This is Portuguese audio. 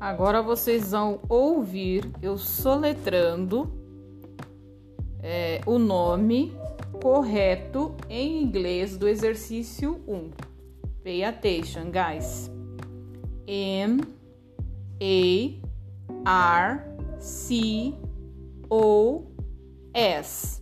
Agora vocês vão ouvir eu soletrando é, o nome correto em inglês do exercício 1. Pay attention, guys. M A R C O S.